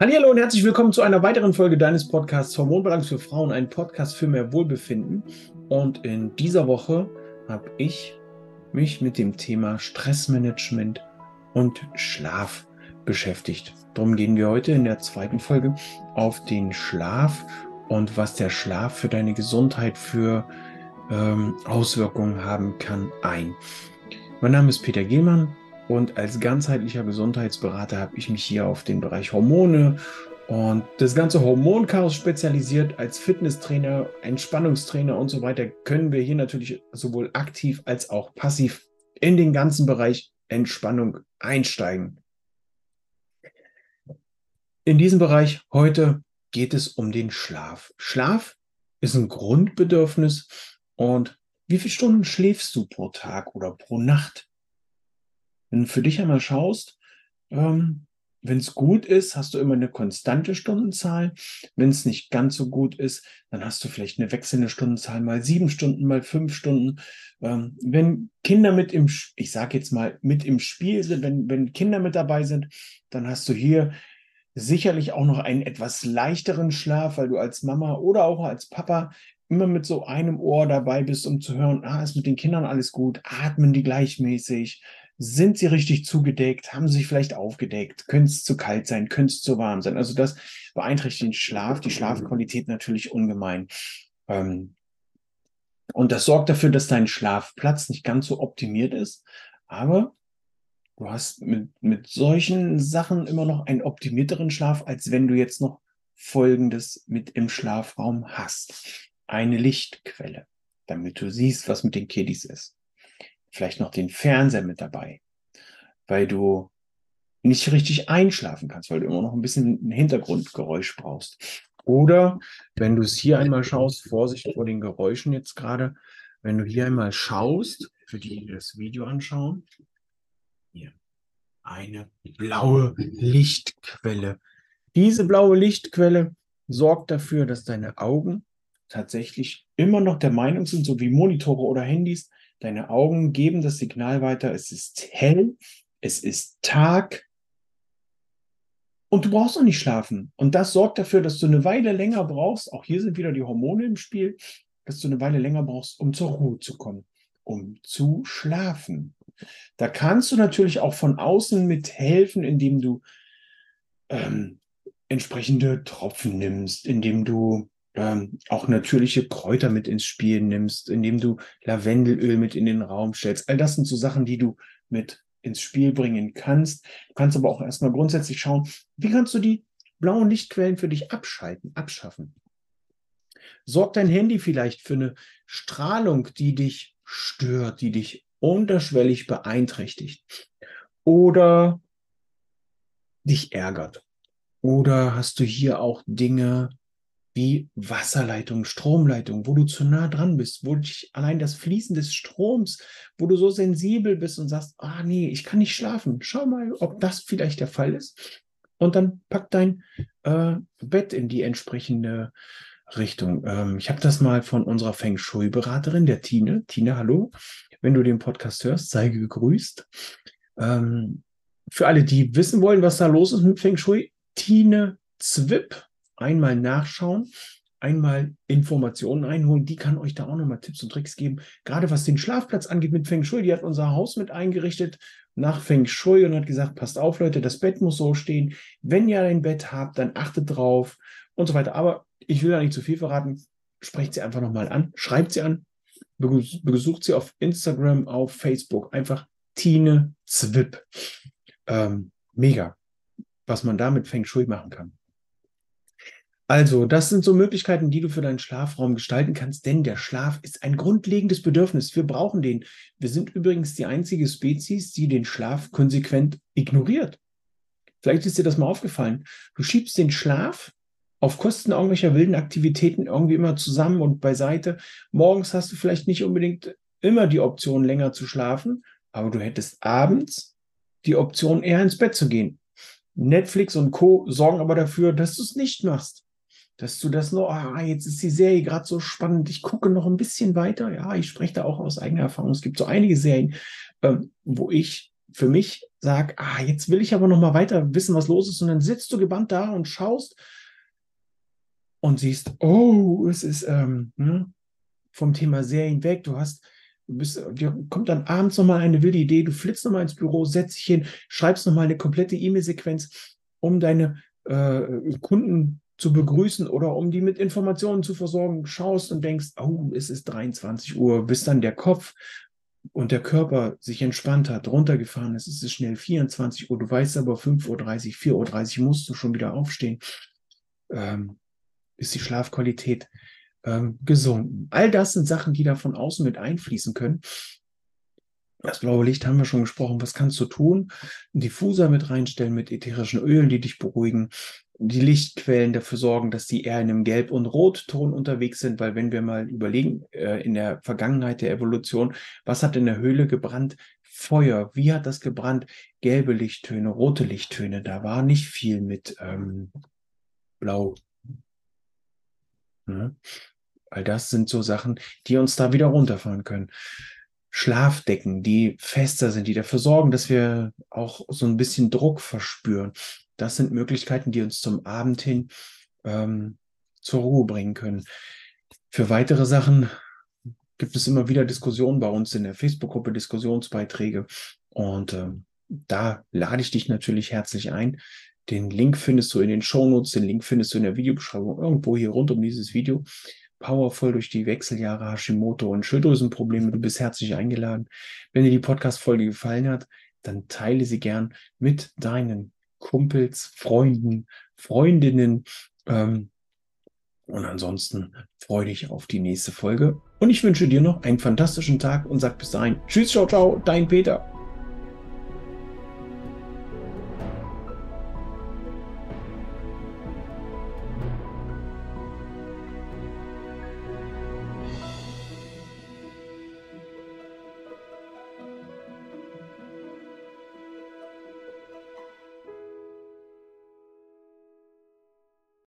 Hallo und herzlich willkommen zu einer weiteren Folge deines Podcasts Hormonbalance für Frauen, ein Podcast für mehr Wohlbefinden. Und in dieser Woche habe ich mich mit dem Thema Stressmanagement und Schlaf beschäftigt. Darum gehen wir heute in der zweiten Folge auf den Schlaf und was der Schlaf für deine Gesundheit für ähm, Auswirkungen haben kann ein. Mein Name ist Peter Gehlmann und als ganzheitlicher Gesundheitsberater habe ich mich hier auf den Bereich Hormone und das ganze Hormonchaos spezialisiert. Als Fitnesstrainer, Entspannungstrainer und so weiter können wir hier natürlich sowohl aktiv als auch passiv in den ganzen Bereich Entspannung einsteigen. In diesem Bereich heute geht es um den Schlaf. Schlaf ist ein Grundbedürfnis und wie viele Stunden schläfst du pro Tag oder pro Nacht? Wenn du für dich einmal schaust, ähm, wenn es gut ist, hast du immer eine konstante Stundenzahl. Wenn es nicht ganz so gut ist, dann hast du vielleicht eine wechselnde Stundenzahl, mal sieben Stunden, mal fünf Stunden. Ähm, wenn Kinder mit im, ich sage jetzt mal, mit im Spiel sind, wenn, wenn Kinder mit dabei sind, dann hast du hier sicherlich auch noch einen etwas leichteren Schlaf, weil du als Mama oder auch als Papa immer mit so einem Ohr dabei bist, um zu hören, ah, ist mit den Kindern alles gut, atmen die gleichmäßig, sind sie richtig zugedeckt? Haben sie sich vielleicht aufgedeckt? Könnte es zu kalt sein? Könnte es zu warm sein? Also das beeinträchtigt den Schlaf, die Schlafqualität natürlich ungemein. Ähm, und das sorgt dafür, dass dein Schlafplatz nicht ganz so optimiert ist. Aber du hast mit, mit solchen Sachen immer noch einen optimierteren Schlaf, als wenn du jetzt noch Folgendes mit im Schlafraum hast. Eine Lichtquelle, damit du siehst, was mit den Kiddies ist vielleicht noch den Fernseher mit dabei, weil du nicht richtig einschlafen kannst, weil du immer noch ein bisschen ein Hintergrundgeräusch brauchst. Oder wenn du es hier einmal schaust, Vorsicht vor den Geräuschen jetzt gerade, wenn du hier einmal schaust, für die, die das Video anschauen, hier eine blaue Lichtquelle. Diese blaue Lichtquelle sorgt dafür, dass deine Augen tatsächlich immer noch der Meinung sind, so wie Monitore oder Handys, Deine Augen geben das Signal weiter, es ist hell, es ist Tag und du brauchst noch nicht schlafen. Und das sorgt dafür, dass du eine Weile länger brauchst, auch hier sind wieder die Hormone im Spiel, dass du eine Weile länger brauchst, um zur Ruhe zu kommen, um zu schlafen. Da kannst du natürlich auch von außen mithelfen, indem du ähm, entsprechende Tropfen nimmst, indem du ähm, auch natürliche Kräuter mit ins Spiel nimmst, indem du Lavendelöl mit in den Raum stellst. All das sind so Sachen, die du mit ins Spiel bringen kannst. Du kannst aber auch erstmal grundsätzlich schauen, wie kannst du die blauen Lichtquellen für dich abschalten, abschaffen. Sorgt dein Handy vielleicht für eine Strahlung, die dich stört, die dich unterschwellig beeinträchtigt oder dich ärgert. Oder hast du hier auch Dinge, wie Wasserleitung, Stromleitung, wo du zu nah dran bist, wo dich allein das Fließen des Stroms, wo du so sensibel bist und sagst, ah nee, ich kann nicht schlafen. Schau mal, ob das vielleicht der Fall ist. Und dann pack dein äh, Bett in die entsprechende Richtung. Ähm, ich habe das mal von unserer Feng Shui-Beraterin, der Tine. Tine, hallo. Wenn du den Podcast hörst, sei gegrüßt. Ähm, für alle, die wissen wollen, was da los ist mit Feng Shui, Tine Zwip einmal nachschauen, einmal Informationen einholen. Die kann euch da auch nochmal Tipps und Tricks geben. Gerade was den Schlafplatz angeht mit Feng Shui, die hat unser Haus mit eingerichtet nach Feng Shui und hat gesagt, passt auf Leute, das Bett muss so stehen. Wenn ihr ein Bett habt, dann achtet drauf und so weiter. Aber ich will da nicht zu viel verraten. Sprecht sie einfach nochmal an, schreibt sie an, besucht sie auf Instagram, auf Facebook. Einfach Tine Zwip. Ähm, mega, was man da mit Feng Shui machen kann. Also, das sind so Möglichkeiten, die du für deinen Schlafraum gestalten kannst, denn der Schlaf ist ein grundlegendes Bedürfnis. Wir brauchen den. Wir sind übrigens die einzige Spezies, die den Schlaf konsequent ignoriert. Vielleicht ist dir das mal aufgefallen. Du schiebst den Schlaf auf Kosten irgendwelcher wilden Aktivitäten irgendwie immer zusammen und beiseite. Morgens hast du vielleicht nicht unbedingt immer die Option, länger zu schlafen, aber du hättest abends die Option, eher ins Bett zu gehen. Netflix und Co. sorgen aber dafür, dass du es nicht machst dass du das noch, ah, jetzt ist die Serie gerade so spannend, ich gucke noch ein bisschen weiter. Ja, ich spreche da auch aus eigener Erfahrung. Es gibt so einige Serien, ähm, wo ich für mich sage, ah, jetzt will ich aber noch mal weiter wissen, was los ist. Und dann sitzt du gebannt da und schaust und siehst, oh, es ist ähm, ne, vom Thema Serien weg. Du hast, du bist, dir kommt dann abends noch mal eine wilde Idee. Du flitzt noch mal ins Büro, setzt dich hin, schreibst noch mal eine komplette E-Mail-Sequenz, um deine äh, Kunden zu begrüßen oder um die mit Informationen zu versorgen, schaust und denkst, oh, es ist 23 Uhr, bis dann der Kopf und der Körper sich entspannt hat, runtergefahren ist, ist es schnell 24 Uhr, du weißt aber 5.30 Uhr, 4.30 Uhr musst du schon wieder aufstehen, ähm, ist die Schlafqualität ähm, gesunken. All das sind Sachen, die da von außen mit einfließen können. Das blaue Licht haben wir schon gesprochen. Was kannst du tun? Ein Diffuser mit reinstellen mit ätherischen Ölen, die dich beruhigen die Lichtquellen dafür sorgen, dass die eher in einem Gelb- und Rotton unterwegs sind, weil wenn wir mal überlegen, äh, in der Vergangenheit der Evolution, was hat in der Höhle gebrannt? Feuer. Wie hat das gebrannt? Gelbe Lichttöne, rote Lichttöne. Da war nicht viel mit ähm, Blau. Ja. All das sind so Sachen, die uns da wieder runterfahren können. Schlafdecken, die fester sind, die dafür sorgen, dass wir auch so ein bisschen Druck verspüren. Das sind Möglichkeiten, die uns zum Abend hin ähm, zur Ruhe bringen können. Für weitere Sachen gibt es immer wieder Diskussionen bei uns in der Facebook-Gruppe, Diskussionsbeiträge. Und ähm, da lade ich dich natürlich herzlich ein. Den Link findest du in den Shownotes, den Link findest du in der Videobeschreibung irgendwo hier rund um dieses Video. Powervoll durch die Wechseljahre Hashimoto und Schilddrüsenprobleme. Du bist herzlich eingeladen. Wenn dir die Podcast-Folge gefallen hat, dann teile sie gern mit deinen Kumpels, Freunden, Freundinnen. Ähm, und ansonsten freue dich auf die nächste Folge. Und ich wünsche dir noch einen fantastischen Tag und sag bis dahin. Tschüss, ciao, ciao, dein Peter.